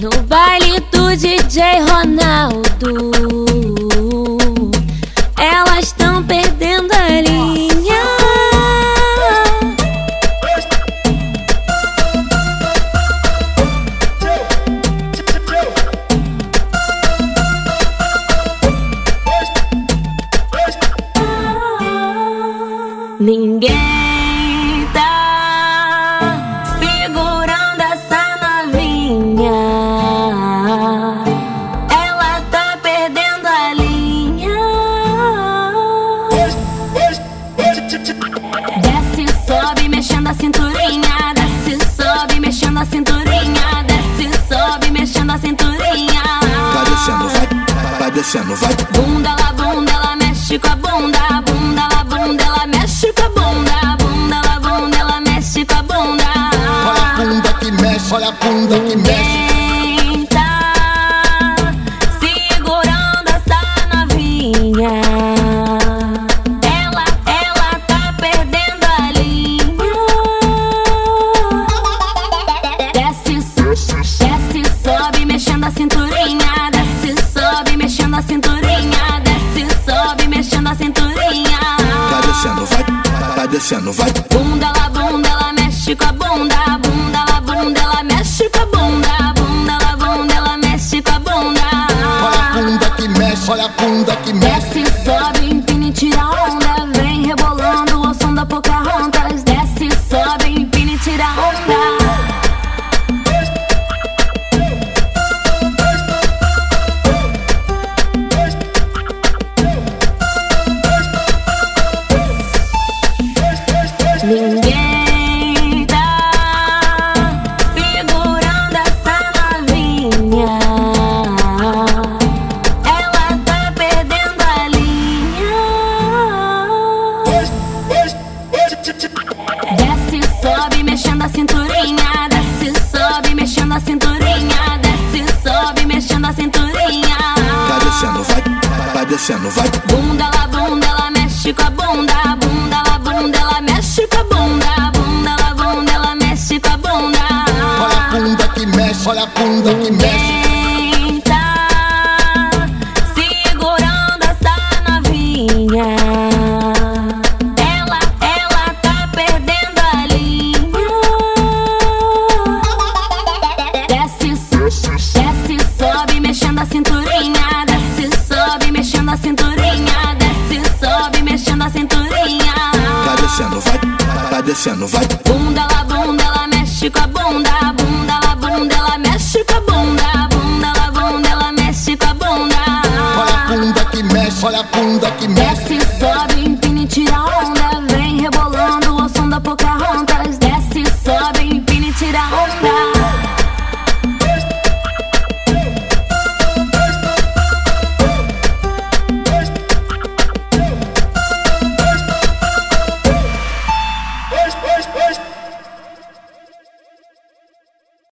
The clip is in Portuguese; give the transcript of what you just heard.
No baile do DJ Ronaldo, Desce, sobe, mexendo a cinturinha. Desce, sobe, mexendo a cinturinha. Desce, sobe, mexendo a cinturinha. Vai descendo, vai, vai descendo, vai. Bunda lá, bunda, ela mexe com a bunda. Bunda lá, bunda, ela mexe com a bunda. Bunda lá, bunda, ela mexe com a bunda. Olha a bunda que mexe, olha a bunda que mexe. Descendo, vai. Bunda lá, bunda, ela mexe com a bunda. Bunda lá, bunda, ela mexe com a bunda. Bunda lá, bunda, ela mexe com a bunda. Olha a bunda que mexe, olha a bunda que mexe. Desce, sobe, empina e tira onda. Descendo, vai. Bunda lá, bunda, ela mexe com a bunda. Bunda lá, bunda, ela mexe com a bunda. Bunda lá, bunda, ela mexe com a bunda. Olha a bunda que mexe, olha a bunda que mexe. Mexendo a cinturinha. Desce, sobe, mexendo a cinturinha. Vai descendo, vai, vai descendo, vai. Bunda lá, bunda, ela mexe com a bunda. Bunda lá, bunda, ela mexe com a bunda. Bunda lá, bunda, ela mexe com a bunda. Olha a bunda que mexe, olha a bunda que mexe. Desce, sobe, empina e tira onda.